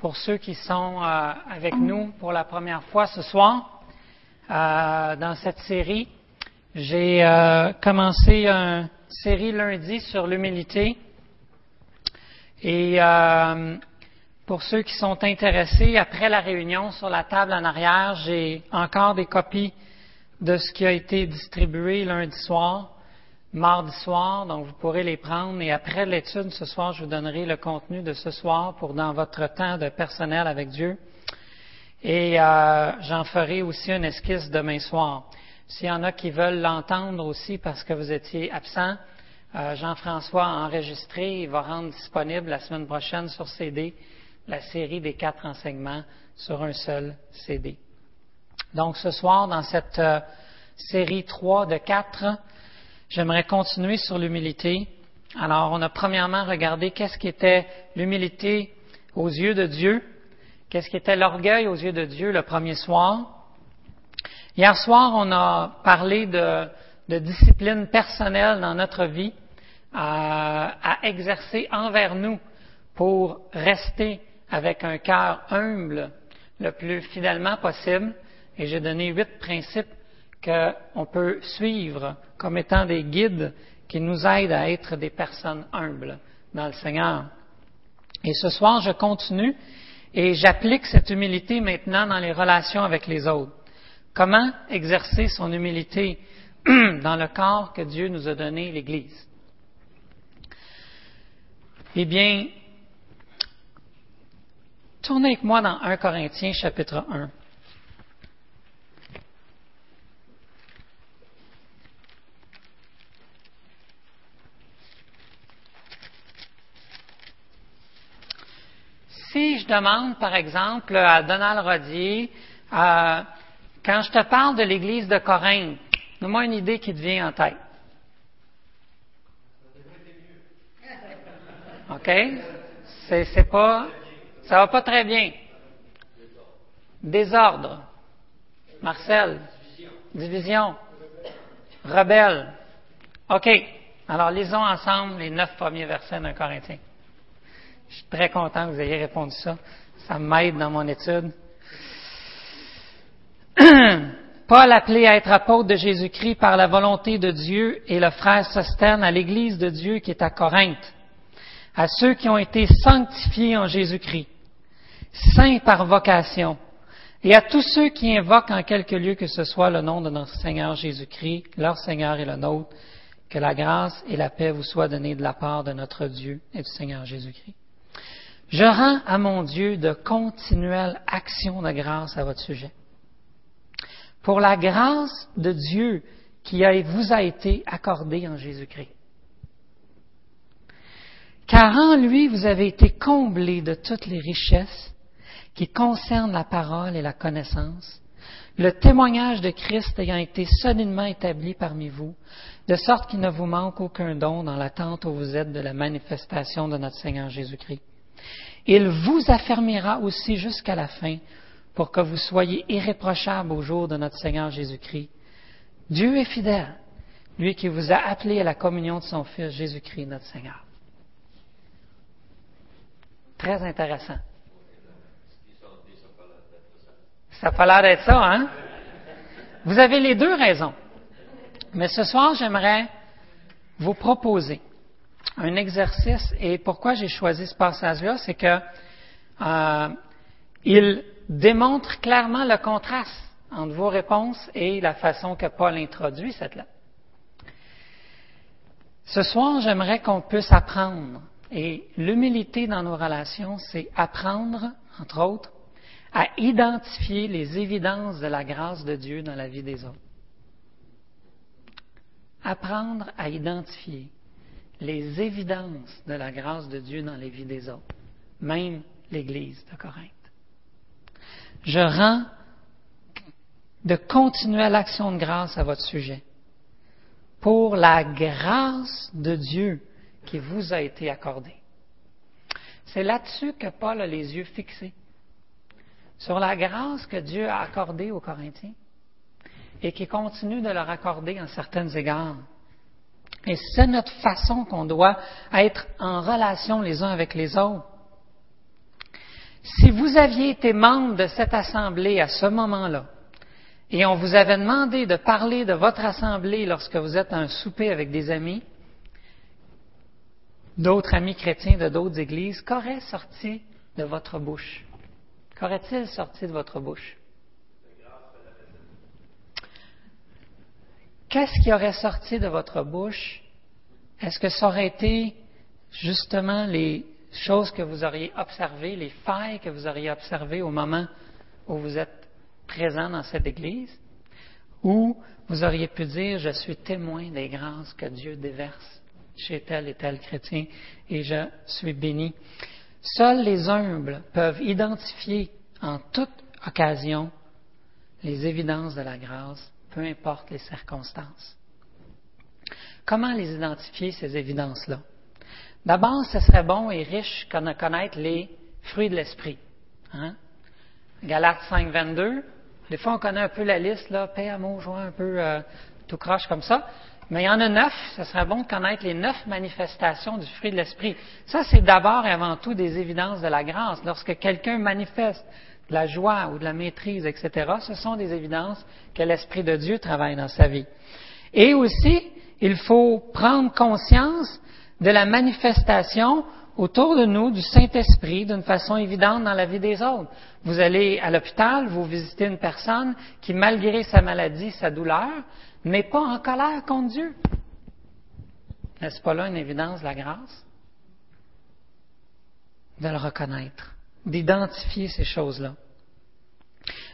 pour ceux qui sont euh, avec nous pour la première fois ce soir. Euh, dans cette série, j'ai euh, commencé une série lundi sur l'humilité. Et pour ceux qui sont intéressés, après la réunion sur la table en arrière, j'ai encore des copies de ce qui a été distribué lundi soir mardi soir, donc vous pourrez les prendre. Et après l'étude ce soir, je vous donnerai le contenu de ce soir pour dans votre temps de personnel avec Dieu. Et euh, j'en ferai aussi une esquisse demain soir. S'il y en a qui veulent l'entendre aussi parce que vous étiez absent, euh, Jean-François a enregistré, il va rendre disponible la semaine prochaine sur CD la série des quatre enseignements sur un seul CD. Donc ce soir, dans cette euh, série 3 de 4, J'aimerais continuer sur l'humilité. Alors, on a premièrement regardé qu'est-ce qui était l'humilité aux yeux de Dieu, qu'est-ce qui était l'orgueil aux yeux de Dieu le premier soir. Hier soir, on a parlé de, discipline personnelle dans notre vie à, à exercer envers nous pour rester avec un cœur humble le plus fidèlement possible. Et j'ai donné huit principes qu'on peut suivre comme étant des guides qui nous aident à être des personnes humbles dans le Seigneur. Et ce soir, je continue et j'applique cette humilité maintenant dans les relations avec les autres. Comment exercer son humilité dans le corps que Dieu nous a donné, l'Église? Eh bien, tournez avec moi dans 1 Corinthiens chapitre 1. Si je demande, par exemple, à Donald Rodier, euh, quand je te parle de l'Église de Corinthe, donne-moi une idée qui te vient en tête. OK? C'est, c'est pas, ça va pas très bien. Désordre. Marcel. Division. Rebelle. OK. Alors, lisons ensemble les neuf premiers versets d'un Corinthien. Je suis très content que vous ayez répondu ça. Ça m'aide dans mon étude. Paul, appelé à être apôtre de Jésus-Christ par la volonté de Dieu, et le frère Sostène à l'Église de Dieu qui est à Corinthe, à ceux qui ont été sanctifiés en Jésus-Christ, saints par vocation, et à tous ceux qui invoquent en quelque lieu que ce soit le nom de notre Seigneur Jésus-Christ, leur Seigneur et le nôtre, que la grâce et la paix vous soient données de la part de notre Dieu et du Seigneur Jésus-Christ. Je rends à mon Dieu de continuelles actions de grâce à votre sujet. Pour la grâce de Dieu qui vous a été accordée en Jésus-Christ. Car en lui, vous avez été comblés de toutes les richesses qui concernent la parole et la connaissance, le témoignage de Christ ayant été solidement établi parmi vous, de sorte qu'il ne vous manque aucun don dans l'attente où vous êtes de la manifestation de notre Seigneur Jésus-Christ il vous affermira aussi jusqu'à la fin pour que vous soyez irréprochables au jour de notre Seigneur Jésus-Christ. Dieu est fidèle, lui qui vous a appelé à la communion de son Fils Jésus-Christ, notre Seigneur. Très intéressant. Ça a l'air d'être ça, hein? Vous avez les deux raisons. Mais ce soir, j'aimerais vous proposer un exercice. Et pourquoi j'ai choisi ce passage-là, c'est que euh, il démontre clairement le contraste entre vos réponses et la façon que Paul introduit cette lettre. Ce soir, j'aimerais qu'on puisse apprendre. Et l'humilité dans nos relations, c'est apprendre, entre autres, à identifier les évidences de la grâce de Dieu dans la vie des autres. Apprendre à identifier les évidences de la grâce de Dieu dans les vies des autres, même l'Église de Corinthe. Je rends de continuer l'action de grâce à votre sujet pour la grâce de Dieu qui vous a été accordée. C'est là-dessus que Paul a les yeux fixés, sur la grâce que Dieu a accordée aux Corinthiens et qui continue de leur accorder en certains égards et c'est notre façon qu'on doit être en relation les uns avec les autres. Si vous aviez été membre de cette assemblée à ce moment-là, et on vous avait demandé de parler de votre assemblée lorsque vous êtes à un souper avec des amis, d'autres amis chrétiens de d'autres églises, qu'aurait sorti de votre bouche? Qu'aurait-il sorti de votre bouche? Qu'est-ce qui aurait sorti de votre bouche? Est-ce que ça aurait été justement les choses que vous auriez observées, les failles que vous auriez observées au moment où vous êtes présent dans cette Église? Ou vous auriez pu dire, je suis témoin des grâces que Dieu déverse chez tel et tel chrétien et je suis béni. Seuls les humbles peuvent identifier en toute occasion les évidences de la grâce, peu importe les circonstances. Comment les identifier, ces évidences-là? D'abord, ce serait bon et riche de connaître les fruits de l'esprit. Hein? Galates 5, 22. Des fois, on connaît un peu la liste, là, paix, amour, joie, un peu euh, tout croche comme ça. Mais il y en a neuf. Ce serait bon de connaître les neuf manifestations du fruit de l'esprit. Ça, c'est d'abord et avant tout des évidences de la grâce. Lorsque quelqu'un manifeste de la joie ou de la maîtrise, etc., ce sont des évidences que l'Esprit de Dieu travaille dans sa vie. Et aussi, il faut prendre conscience de la manifestation autour de nous du Saint-Esprit d'une façon évidente dans la vie des autres. Vous allez à l'hôpital, vous visitez une personne qui, malgré sa maladie, sa douleur, n'est pas en colère contre Dieu. N'est-ce pas là une évidence de la grâce? De le reconnaître, d'identifier ces choses-là,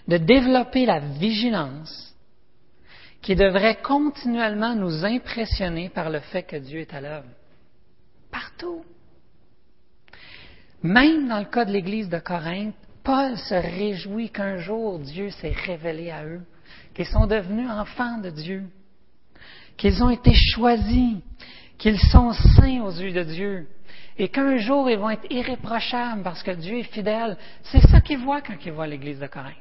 de développer la vigilance qui devrait continuellement nous impressionner par le fait que Dieu est à l'œuvre. Partout. Même dans le cas de l'Église de Corinthe, Paul se réjouit qu'un jour Dieu s'est révélé à eux, qu'ils sont devenus enfants de Dieu, qu'ils ont été choisis, qu'ils sont saints aux yeux de Dieu, et qu'un jour ils vont être irréprochables parce que Dieu est fidèle. C'est ça qu'ils voient quand ils voient l'Église de Corinthe.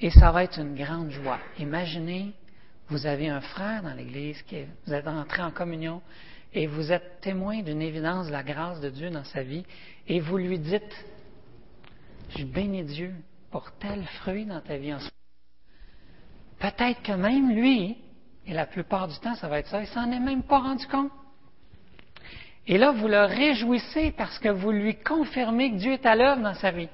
Et ça va être une grande joie. Imaginez vous avez un frère dans l'Église, qui vous êtes entré en communion et vous êtes témoin d'une évidence de la grâce de Dieu dans sa vie et vous lui dites, je bénis Dieu pour tel fruit dans ta vie en ce moment. Peut-être que même lui, et la plupart du temps ça va être ça, il s'en est même pas rendu compte. Et là, vous le réjouissez parce que vous lui confirmez que Dieu est à l'œuvre dans sa vie.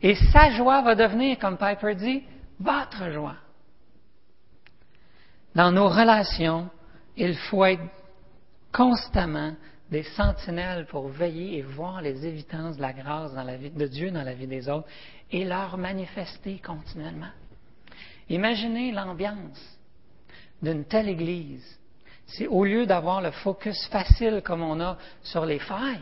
Et sa joie va devenir, comme Piper dit, votre joie. Dans nos relations, il faut être constamment des sentinelles pour veiller et voir les évidences de la grâce dans la vie de Dieu dans la vie des autres et leur manifester continuellement. Imaginez l'ambiance d'une telle Église. Si au lieu d'avoir le focus facile comme on a sur les failles,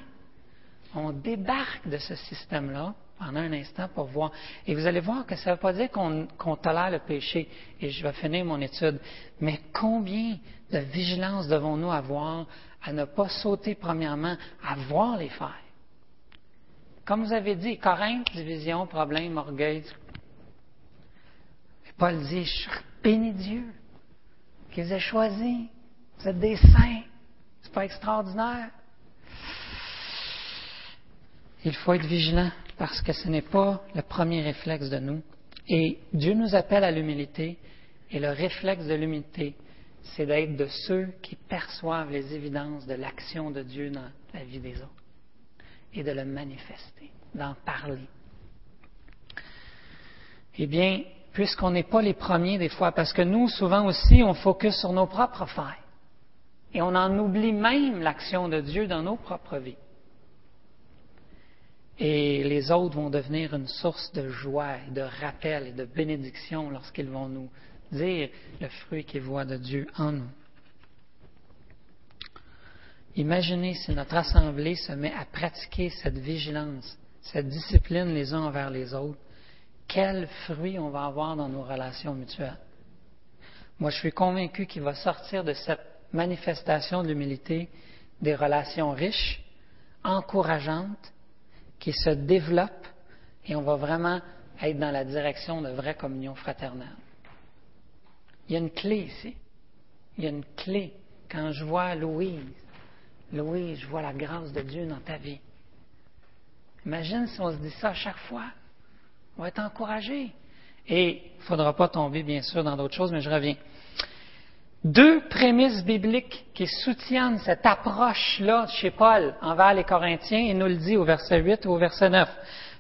on débarque de ce système-là pendant un instant pour voir. Et vous allez voir que ça ne veut pas dire qu'on tolère le péché, et je vais finir mon étude, mais combien de vigilance devons-nous avoir à ne pas sauter premièrement, à voir les failles? Comme vous avez dit, Corinthe, division, problème, orgueil. Paul dit, je bénis Dieu qui vous a choisi. Vous êtes des saints. C'est pas extraordinaire. Il faut être vigilant parce que ce n'est pas le premier réflexe de nous. Et Dieu nous appelle à l'humilité, et le réflexe de l'humilité, c'est d'être de ceux qui perçoivent les évidences de l'action de Dieu dans la vie des autres, et de le manifester, d'en parler. Eh bien, puisqu'on n'est pas les premiers des fois, parce que nous, souvent aussi, on focus sur nos propres failles, et on en oublie même l'action de Dieu dans nos propres vies et les autres vont devenir une source de joie, de rappel et de bénédiction lorsqu'ils vont nous dire le fruit qu'ils voient de Dieu en nous. Imaginez si notre assemblée se met à pratiquer cette vigilance, cette discipline les uns envers les autres, quel fruit on va avoir dans nos relations mutuelles. Moi, je suis convaincu qu'il va sortir de cette manifestation de l'humilité des relations riches, encourageantes, qui se développe et on va vraiment être dans la direction de vraie communion fraternelle. Il y a une clé ici. Il y a une clé. Quand je vois Louise Louis, je vois la grâce de Dieu dans ta vie. Imagine si on se dit ça à chaque fois. On va être encouragé. Et il ne faudra pas tomber, bien sûr, dans d'autres choses, mais je reviens. Deux prémices bibliques qui soutiennent cette approche-là chez Paul envers les Corinthiens, il nous le dit au verset 8 ou au verset 9.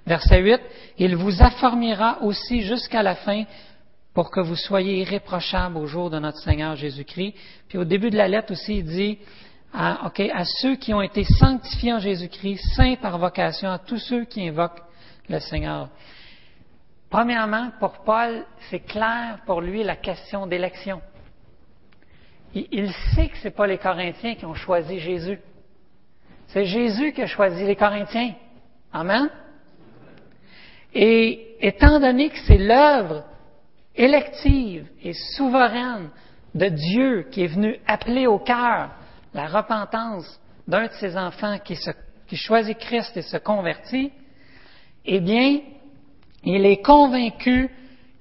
Verset 8, il vous affermira aussi jusqu'à la fin pour que vous soyez irréprochables au jour de notre Seigneur Jésus-Christ. Puis au début de la lettre aussi, il dit à, à ceux qui ont été sanctifiés en Jésus-Christ, saints par vocation, à tous ceux qui invoquent le Seigneur. Premièrement, pour Paul, c'est clair pour lui la question d'élection. Il, sait que ce n'est pas les Corinthiens qui ont choisi Jésus. C'est Jésus qui a choisi les Corinthiens. Amen. Et étant donné que c'est l'œuvre élective et souveraine de Dieu qui est venu appeler au cœur la repentance d'un de ses enfants qui choisit Christ et se convertit, eh bien, il est convaincu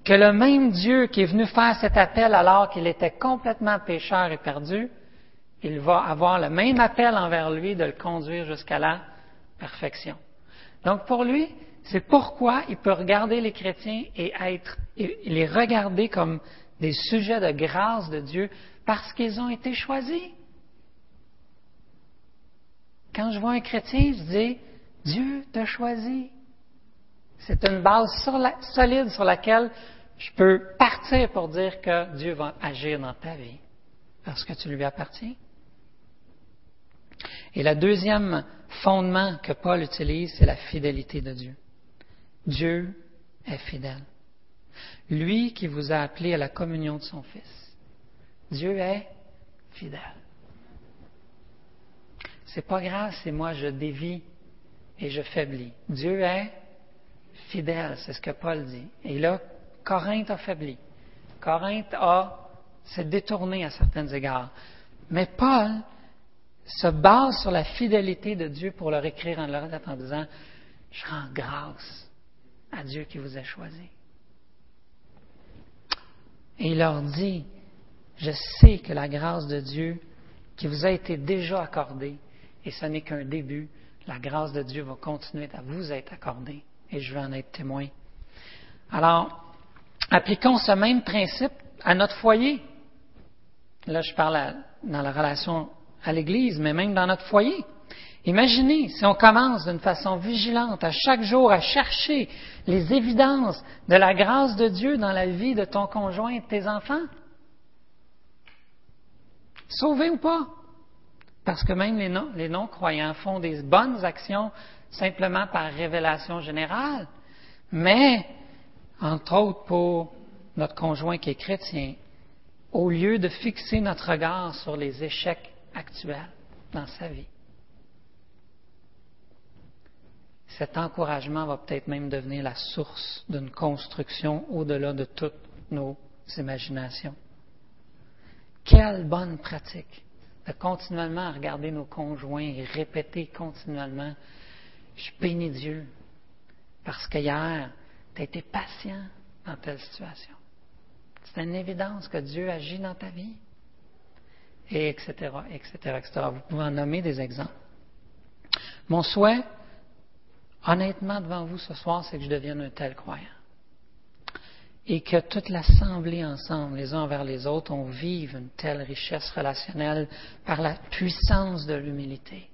que le même Dieu qui est venu faire cet appel alors qu'il était complètement pécheur et perdu, il va avoir le même appel envers lui de le conduire jusqu'à la perfection. Donc pour lui, c'est pourquoi il peut regarder les chrétiens et être, et les regarder comme des sujets de grâce de Dieu parce qu'ils ont été choisis. Quand je vois un chrétien, je dis, Dieu t'a choisi. C'est une base solide sur laquelle je peux partir pour dire que Dieu va agir dans ta vie parce que tu lui appartiens. Et le deuxième fondement que Paul utilise, c'est la fidélité de Dieu. Dieu est fidèle. Lui qui vous a appelé à la communion de son Fils. Dieu est fidèle. C'est pas grave si moi je dévie et je faiblis. Dieu est fidèle, c'est ce que Paul dit. Et là, Corinthe a faibli. Corinthe a s'est détourné à certains égards. Mais Paul se base sur la fidélité de Dieu pour leur écrire en leur en disant Je rends grâce à Dieu qui vous a choisi. Et il leur dit Je sais que la grâce de Dieu qui vous a été déjà accordée, et ce n'est qu'un début, la grâce de Dieu va continuer à vous être accordée, et je vais en être témoin. Alors, appliquons ce même principe à notre foyer. Là, je parle dans la relation à l'Église, mais même dans notre foyer. Imaginez si on commence d'une façon vigilante à chaque jour à chercher les évidences de la grâce de Dieu dans la vie de ton conjoint et de tes enfants. Sauvé ou pas? Parce que même les non-croyants font des bonnes actions simplement par révélation générale. Mais, entre autres pour notre conjoint qui est chrétien, au lieu de fixer notre regard sur les échecs actuels dans sa vie, cet encouragement va peut-être même devenir la source d'une construction au-delà de toutes nos imaginations. Quelle bonne pratique de continuellement regarder nos conjoints et répéter continuellement, je bénis Dieu parce qu'hier, tu as été patient dans telle situation. C'est une évidence que Dieu agit dans ta vie. Et etc., etc., etc. Vous pouvez en nommer des exemples. Mon souhait, honnêtement devant vous ce soir, c'est que je devienne un tel croyant. Et que toute l'assemblée ensemble, les uns envers les autres, on vive une telle richesse relationnelle par la puissance de l'humilité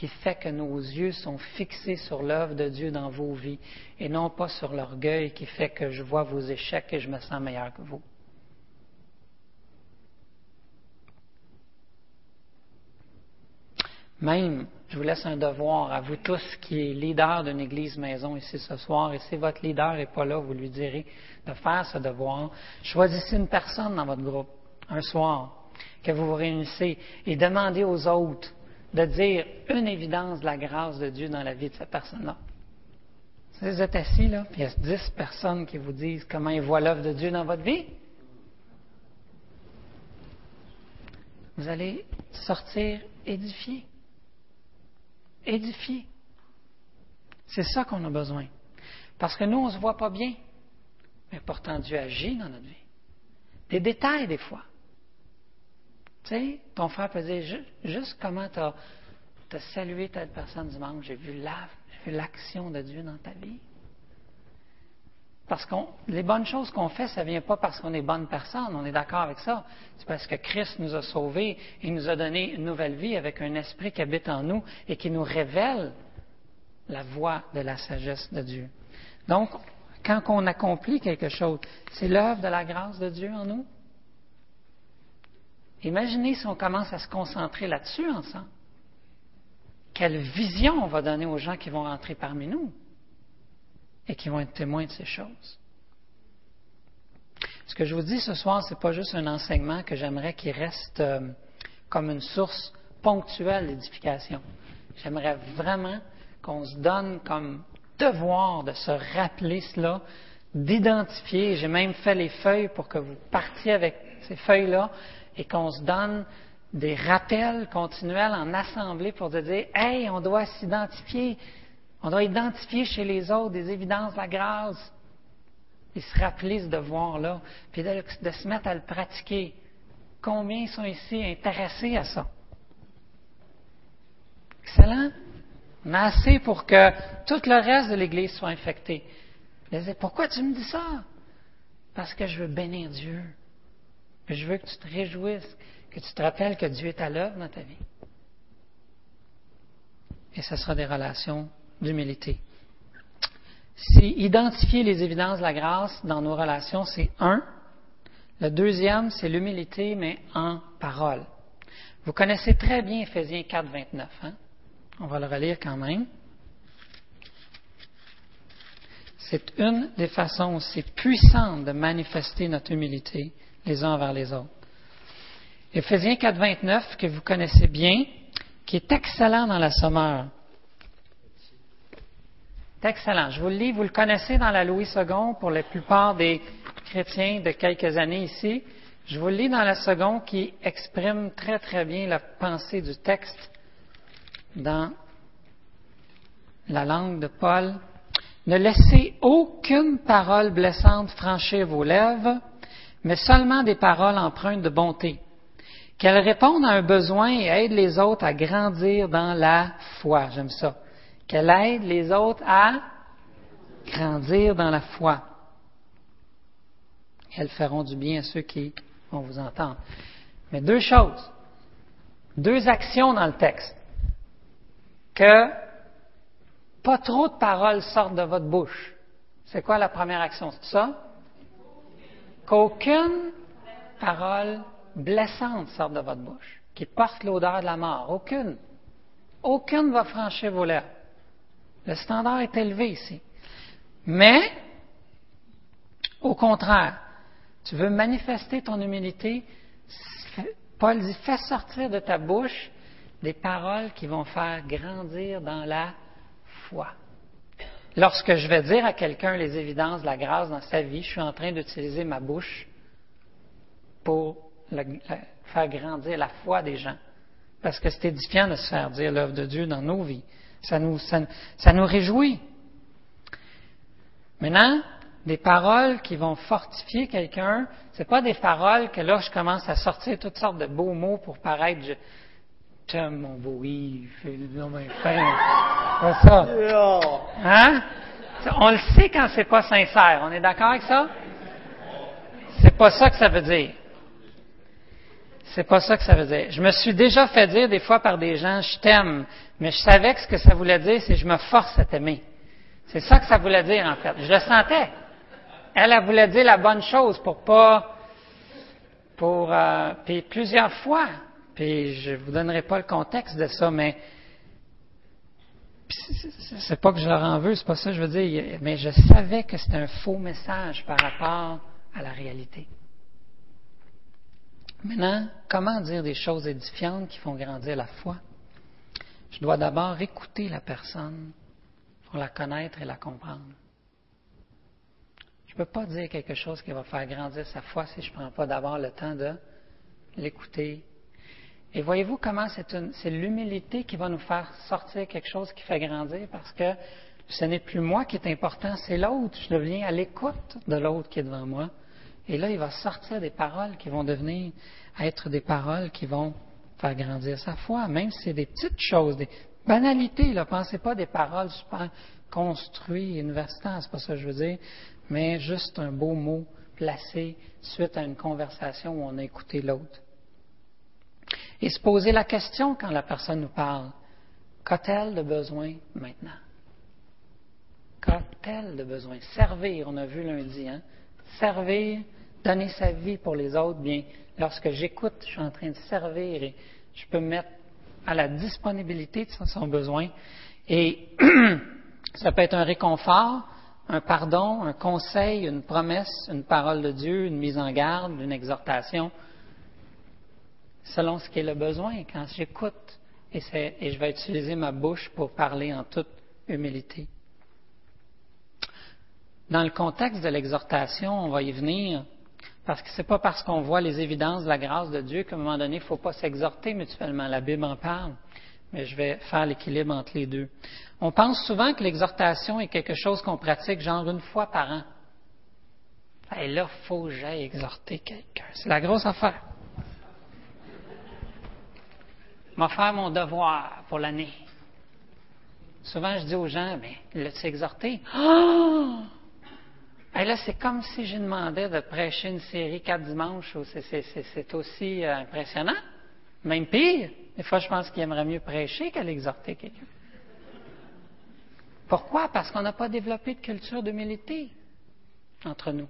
qui fait que nos yeux sont fixés sur l'œuvre de Dieu dans vos vies et non pas sur l'orgueil qui fait que je vois vos échecs et je me sens meilleur que vous. Même, je vous laisse un devoir à vous tous qui est leader d'une église maison ici ce soir, et si votre leader n'est pas là, vous lui direz de faire ce devoir. Choisissez une personne dans votre groupe un soir que vous vous réunissez et demandez aux autres de dire une évidence de la grâce de Dieu dans la vie de cette personne-là. Si vous êtes assis, là, puis il y a dix personnes qui vous disent comment ils voient l'œuvre de Dieu dans votre vie, vous allez sortir édifié édifier. C'est ça qu'on a besoin. Parce que nous, on ne se voit pas bien. Mais pourtant, Dieu agit dans notre vie. Des détails, des fois. Tu sais, ton frère peut dire juste comment tu as, salué telle personne dimanche, j'ai vu l'action de Dieu dans ta vie. Parce que les bonnes choses qu'on fait, ça ne vient pas parce qu'on est bonne personne, on est d'accord avec ça. C'est parce que Christ nous a sauvés, il nous a donné une nouvelle vie avec un esprit qui habite en nous et qui nous révèle la voie de la sagesse de Dieu. Donc, quand on accomplit quelque chose, c'est l'œuvre de la grâce de Dieu en nous? Imaginez si on commence à se concentrer là-dessus ensemble. Quelle vision on va donner aux gens qui vont rentrer parmi nous et qui vont être témoins de ces choses? Ce que je vous dis ce soir, ce n'est pas juste un enseignement que j'aimerais qu'il reste euh, comme une source ponctuelle d'édification. J'aimerais vraiment qu'on se donne comme devoir de se rappeler cela, d'identifier. J'ai même fait les feuilles pour que vous partiez avec ces feuilles-là et qu'on se donne des rappels continuels en assemblée pour dire Hey, on doit s'identifier, on doit identifier chez les autres des évidences de la grâce et se rappeler ce devoir-là, puis de, de, se mettre à le pratiquer. Combien sont ici intéressés à ça? Excellent. On a assez pour que tout le reste de l'Église soit infecté. Pourquoi tu me dis ça? Parce que je veux bénir Dieu. Je veux que tu te réjouisses, que tu te rappelles que Dieu est à l'œuvre dans ta vie. Et ce sera des relations d'humilité. Si identifier les évidences de la grâce dans nos relations, c'est un. Le deuxième, c'est l'humilité, mais en parole. Vous connaissez très bien Ephésiens 4, 29. Hein? On va le relire quand même. C'est une des façons aussi puissantes de manifester notre humilité les uns envers les autres. Éphésiens 4, 29, que vous connaissez bien, qui est excellent dans la sommeur. Excellent. Je vous le lis, vous le connaissez dans la Louis II pour la plupart des chrétiens de quelques années ici. Je vous le lis dans la seconde qui exprime très très bien la pensée du texte dans la langue de Paul. Ne laissez aucune parole blessante franchir vos lèvres, mais seulement des paroles empreintes de bonté, qu'elles répondent à un besoin et aident les autres à grandir dans la foi. J'aime ça. Qu'elles aident les autres à grandir dans la foi. Elles feront du bien à ceux qui vont vous entendre. Mais deux choses, deux actions dans le texte. Que pas trop de paroles sortent de votre bouche. C'est quoi la première action? C'est ça? Qu'aucune parole blessante sorte de votre bouche, qui porte l'odeur de la mort. Aucune. Aucune va franchir vos lèvres. Le standard est élevé ici. Mais, au contraire, tu veux manifester ton humilité, Paul dit, fais sortir de ta bouche des paroles qui vont faire grandir dans la foi. Lorsque je vais dire à quelqu'un les évidences de la grâce dans sa vie, je suis en train d'utiliser ma bouche pour faire grandir la foi des gens. Parce que c'est édifiant de se faire dire l'œuvre de Dieu dans nos vies. Ça nous, ça, nous réjouit. Maintenant, des paroles qui vont fortifier quelqu'un, c'est pas des paroles que là je commence à sortir toutes sortes de beaux mots pour paraître je t'aime mon beau Yves, non mais c'est ça. Hein? On le sait quand c'est pas sincère. On est d'accord avec ça? C'est pas ça que ça veut dire. C'est pas ça que ça veut dire. Je me suis déjà fait dire des fois par des gens, je t'aime, mais je savais que ce que ça voulait dire, c'est je me force à t'aimer. C'est ça que ça voulait dire, en fait. Je le sentais. Elle, elle voulait dire la bonne chose pour pas, pour, euh, puis plusieurs fois, puis je vous donnerai pas le contexte de ça, mais c'est pas que je leur en veux, c'est pas ça que je veux dire, mais je savais que c'était un faux message par rapport à la réalité. Maintenant, comment dire des choses édifiantes qui font grandir la foi? Je dois d'abord écouter la personne pour la connaître et la comprendre. Je ne peux pas dire quelque chose qui va faire grandir sa foi si je ne prends pas d'abord le temps de l'écouter, et voyez-vous comment c'est l'humilité qui va nous faire sortir quelque chose qui fait grandir parce que ce n'est plus moi qui est important, c'est l'autre. Je deviens à l'écoute de l'autre qui est devant moi Et là, il va sortir des paroles qui vont devenir être des paroles qui vont faire grandir sa foi, même si c'est des petites choses, des banalités. Ne pensez pas des paroles super construites, universitaires, c'est pas ça que je veux dire, mais juste un beau mot placé suite à une conversation où on a écouté l'autre. Et se poser la question quand la personne nous parle, qu'a-t-elle de besoin maintenant? Qu'a-t-elle de besoin? Servir, on a vu lundi, hein? Servir, donner sa vie pour les autres, bien, lorsque j'écoute, je suis en train de servir et je peux me mettre à la disponibilité de son besoin. Et ça peut être un réconfort, un pardon, un conseil, une promesse, une parole de Dieu, une mise en garde, une exhortation, selon ce qui est le besoin. Quand j'écoute, et, je vais utiliser ma bouche pour parler en toute humilité. Dans le contexte de l'exhortation, on va y venir, parce que ce n'est pas parce qu'on voit les évidences de la grâce de Dieu qu'à un moment donné, il ne faut pas s'exhorter mutuellement. La Bible en parle, mais je vais faire l'équilibre entre les deux. On pense souvent que l'exhortation est quelque chose qu'on pratique genre une fois par an. Et là, il faut que j'aille exhorter quelqu'un. C'est la grosse affaire. Vais faire mon devoir pour l'année. Souvent, je dis aux gens, mais l'as-tu exhorté? Oh! Et là, c'est comme si je demandais de prêcher une série quatre dimanches. C'est aussi euh, impressionnant. Même pire. Des fois, je pense qu'il aimerait mieux prêcher qu'à l'exhorter quelqu'un. Pourquoi? Parce qu'on n'a pas développé de culture d'humilité entre nous.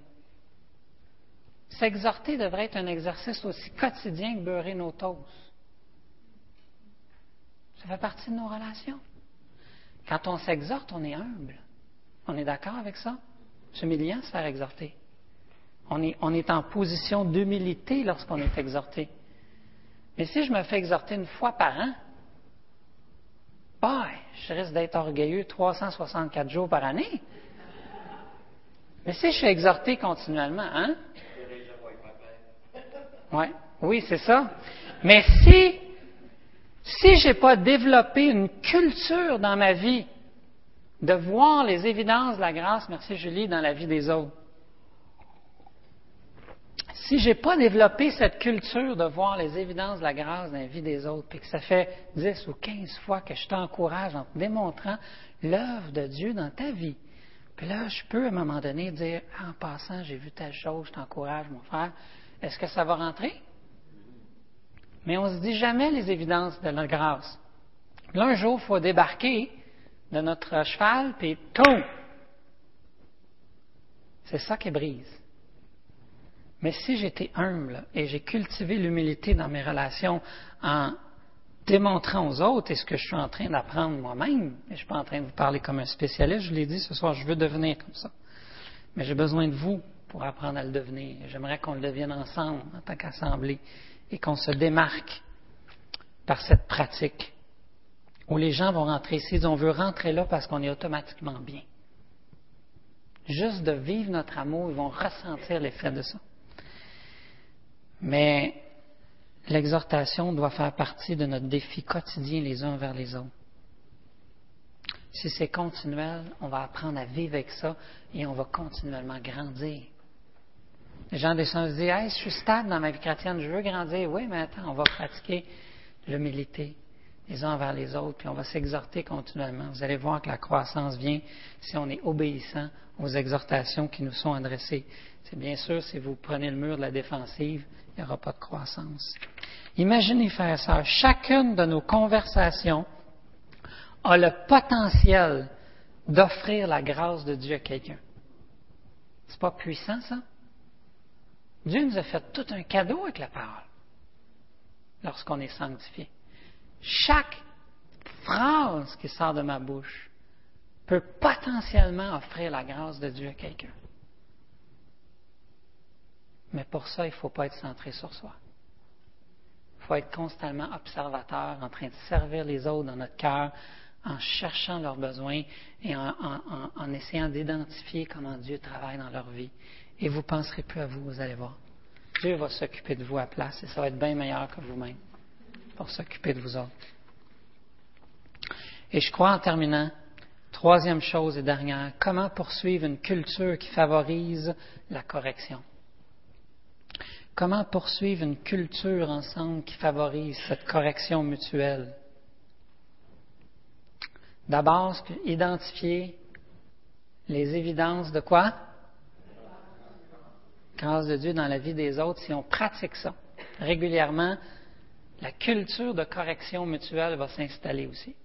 S'exhorter devrait être un exercice aussi quotidien que beurrer nos toasts. Ça fait partie de nos relations. Quand on s'exhorte, on est humble. On est d'accord avec ça? C'est humiliant de se faire exhorter. On est, on est en position d'humilité lorsqu'on est exhorté. Mais si je me fais exhorter une fois par an, bah, je risque d'être orgueilleux 364 jours par année. Mais si je suis exhorté continuellement, hein? Ouais. Oui, c'est ça. Mais si, si je n'ai pas développé une culture dans ma vie de voir les évidences de la grâce, merci Julie, dans la vie des autres, si je n'ai pas développé cette culture de voir les évidences de la grâce dans la vie des autres, puis que ça fait 10 ou 15 fois que je t'encourage en te démontrant l'œuvre de Dieu dans ta vie, puis là, je peux à un moment donné dire, en passant, j'ai vu telle chose, je t'encourage, mon frère, est-ce que ça va rentrer? Mais on ne se dit jamais les évidences de la grâce. Là, un jour, il faut débarquer de notre cheval, puis tout. C'est ça qui brise. Mais si j'étais humble et j'ai cultivé l'humilité dans mes relations en démontrant aux autres, et ce que je suis en train d'apprendre moi-même, et je ne suis pas en train de vous parler comme un spécialiste, je l'ai dit ce soir, je veux devenir comme ça. Mais j'ai besoin de vous pour apprendre à le devenir. J'aimerais qu'on le devienne ensemble en tant qu'assemblée et qu'on se démarque par cette pratique où les gens vont rentrer ici, on veut rentrer là parce qu'on est automatiquement bien. Juste de vivre notre amour, ils vont ressentir l'effet de ça. Mais l'exhortation doit faire partie de notre défi quotidien les uns vers les autres. Si c'est continuel, on va apprendre à vivre avec ça et on va continuellement grandir. Les gens des se disent hey, je suis stable dans ma vie chrétienne, je veux grandir. Oui, mais attends, on va pratiquer l'humilité les uns vers les autres, puis on va s'exhorter continuellement. Vous allez voir que la croissance vient si on est obéissant aux exhortations qui nous sont adressées. C'est bien sûr, si vous prenez le mur de la défensive, il n'y aura pas de croissance. Imaginez, frères et sœurs, chacune de nos conversations a le potentiel d'offrir la grâce de Dieu à quelqu'un. C'est pas puissant, ça? Dieu nous a fait tout un cadeau avec la parole lorsqu'on est sanctifié. Chaque phrase qui sort de ma bouche peut potentiellement offrir la grâce de Dieu à quelqu'un. Mais pour ça, il ne faut pas être centré sur soi. Il faut être constamment observateur, en train de servir les autres dans notre cœur, en cherchant leurs besoins et en, essayant d'identifier comment Dieu travaille dans leur vie. Et vous ne penserez plus à vous, vous allez voir. Dieu va s'occuper de vous à place et ça va être bien meilleur que vous-même pour s'occuper de vous autres. Et je crois en terminant, troisième chose et dernière, comment poursuivre une culture qui favorise la correction? Comment poursuivre une culture ensemble qui favorise cette correction mutuelle? D'abord, identifier les évidences de quoi? Grâce de Dieu dans la vie des autres. Si on pratique ça régulièrement, la culture de correction mutuelle va s'installer aussi.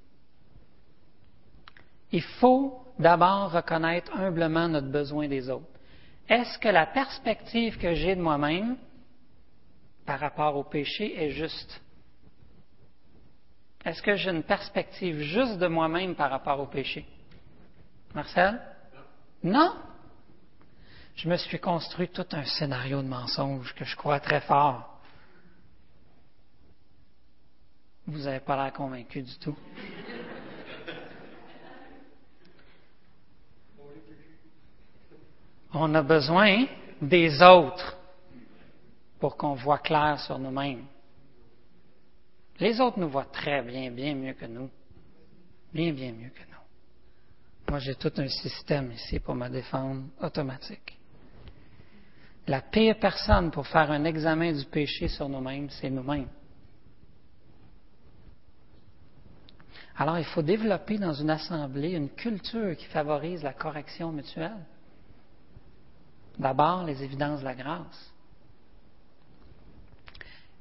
Il faut d'abord reconnaître humblement notre besoin des autres. Est-ce que la perspective que j'ai de moi-même par rapport au péché est juste? Est-ce que j'ai une perspective juste de moi-même par rapport au péché? Marcel? Non. Je me suis construit tout un scénario de mensonge que je crois très fort. Vous n'avez pas l'air convaincu du tout. On a besoin des autres pour qu'on voit clair sur nous-mêmes. Les autres nous voient très bien, bien mieux que nous. Bien, bien mieux que nous. Moi, j'ai tout un système ici pour me défendre automatique. La pire personne pour faire un examen du péché sur nous-mêmes, c'est nous-mêmes. Alors, il faut développer dans une assemblée une culture qui favorise la correction mutuelle. D'abord, les évidences de la grâce.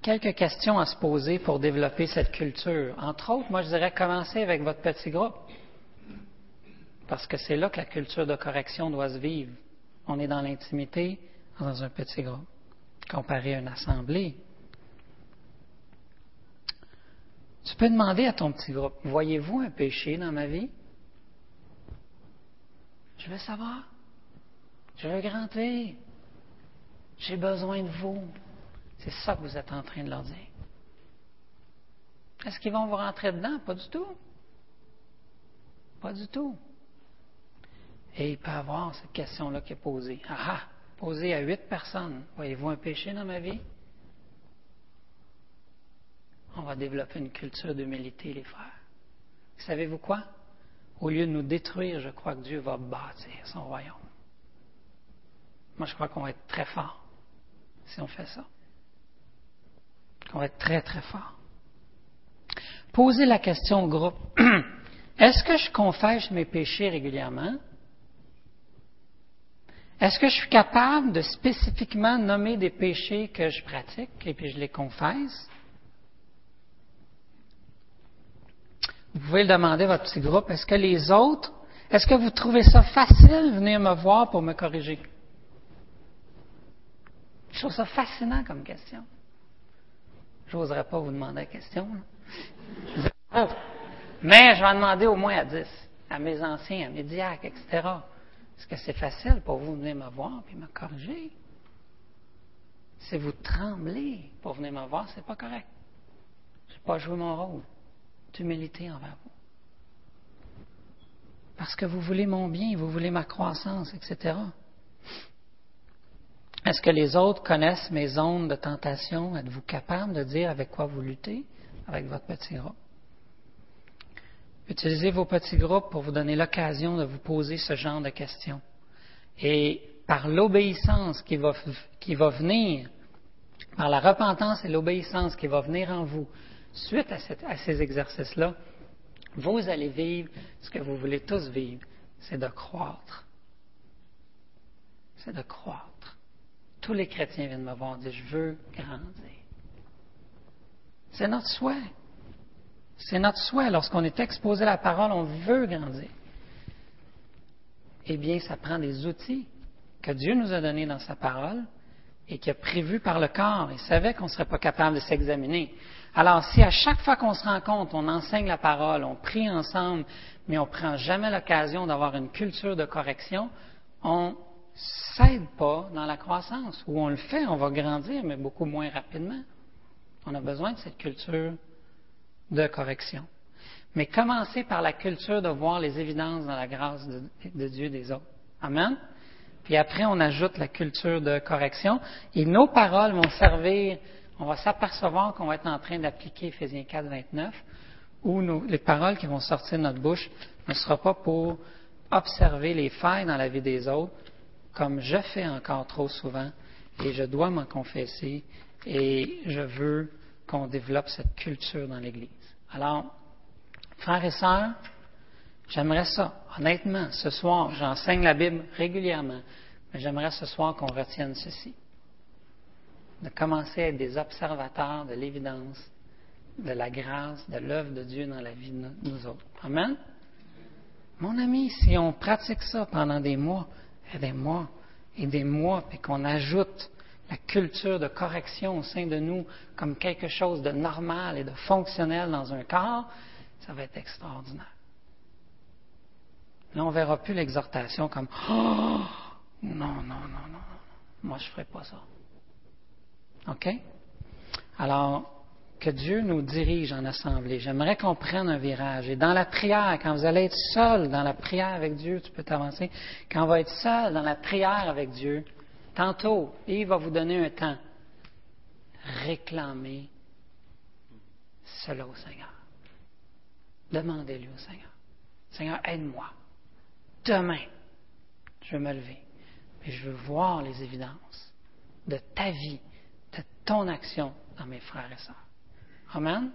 Quelques questions à se poser pour développer cette culture. Entre autres, moi, je dirais commencer avec votre petit groupe. Parce que c'est là que la culture de correction doit se vivre. On est dans l'intimité, dans un petit groupe, comparé à une assemblée. Tu peux demander à ton petit groupe, voyez-vous un péché dans ma vie? Je veux savoir. Je veux grandir. J'ai besoin de vous. C'est ça que vous êtes en train de leur dire. Est-ce qu'ils vont vous rentrer dedans? Pas du tout. Pas du tout. Et il peut avoir cette question-là qui est posée. Ah ah, posée à huit personnes. Voyez-vous un péché dans ma vie? On va développer une culture d'humilité, les frères. Savez-vous quoi? Au lieu de nous détruire, je crois que Dieu va bâtir son royaume. Moi, je crois qu'on va être très fort si on fait ça. On va être très, très fort. Posez la question au groupe. Est-ce que je confesse mes péchés régulièrement? Est-ce que je suis capable de spécifiquement nommer des péchés que je pratique et puis je les confesse? Vous pouvez le demander à votre petit groupe. Est-ce que les autres, est-ce que vous trouvez ça facile de venir me voir pour me corriger? Je trouve ça fascinant comme question. Je n'oserais pas vous demander la question. Oh. Mais je vais en demander au moins à 10, à mes anciens, à mes diacres, etc. Est-ce que c'est facile pour vous de venir me voir et me corriger? Si vous tremblez pour venir me voir, c'est pas correct. Je n'ai pas joué mon rôle d'humilité envers vous. Parce que vous voulez mon bien, vous voulez ma croissance, etc. Est-ce que les autres connaissent mes zones de tentation? Êtes-vous capable de dire avec quoi vous luttez avec votre petit groupe? Utilisez vos petits groupes pour vous donner l'occasion de vous poser ce genre de questions. Et par l'obéissance qui va, qui va venir, par la repentance et l'obéissance qui va venir en vous, suite à, à ces exercices-là, vous allez vivre ce que vous voulez tous vivre, c'est de croître. C'est de croître. Tous les chrétiens viennent me voir et disent, je veux grandir. C'est notre souhait. C'est notre souhait. Lorsqu'on est exposé à la parole, on veut grandir. Eh bien, ça prend des outils que Dieu nous a donnés dans sa parole et qui a prévu par le corps. Il savait qu'on ne serait pas capable de s'examiner. Alors, si à chaque fois qu'on se rencontre, on enseigne la parole, on prie ensemble, mais on ne prend jamais l'occasion d'avoir une culture de correction, on s'aide pas dans la croissance. Où on le fait, on va grandir, mais beaucoup moins rapidement. On a besoin de cette culture de correction. Mais commencez par la culture de voir les évidences dans la grâce de, Dieu des autres. Amen. Puis après, on ajoute la culture de correction. Et nos paroles vont servir, on va s'apercevoir qu'on va être en train d'appliquer Ephésiens 4, 29, où les paroles qui vont sortir de notre bouche ne seront pas pour observer les failles dans la vie des autres, comme je fais encore trop souvent, et je dois m'en confesser et je veux qu'on développe cette culture dans l'Église. Alors, frères et sœurs, j'aimerais ça, honnêtement, ce soir, j'enseigne la Bible régulièrement, mais j'aimerais ce soir qu'on retienne ceci. De commencer à être des observateurs de l'évidence, de la grâce, de l'œuvre de Dieu dans la vie de nous autres. Amen? Mon ami, si on pratique ça pendant des mois et des mois et des mois, puis qu'on ajoute la culture de correction au sein de nous comme quelque chose de normal et de fonctionnel dans un corps, ça va être extraordinaire. Là, on ne verra plus l'exhortation comme Oh, non, non, non, non, moi je ne ferai pas ça. OK? Alors, que Dieu nous dirige en assemblée. J'aimerais qu'on prenne un virage. Et dans la prière, quand vous allez être seul dans la prière avec Dieu, tu peux t'avancer. Quand on va être seul dans la prière avec Dieu, tantôt, il va vous donner un temps. Réclamez cela au Seigneur. Demandez-lui au Seigneur. Seigneur, aide-moi. Demain, je vais me lever. Et je veux voir les évidences de ta vie, de ton action dans mes frères et sœurs. Amen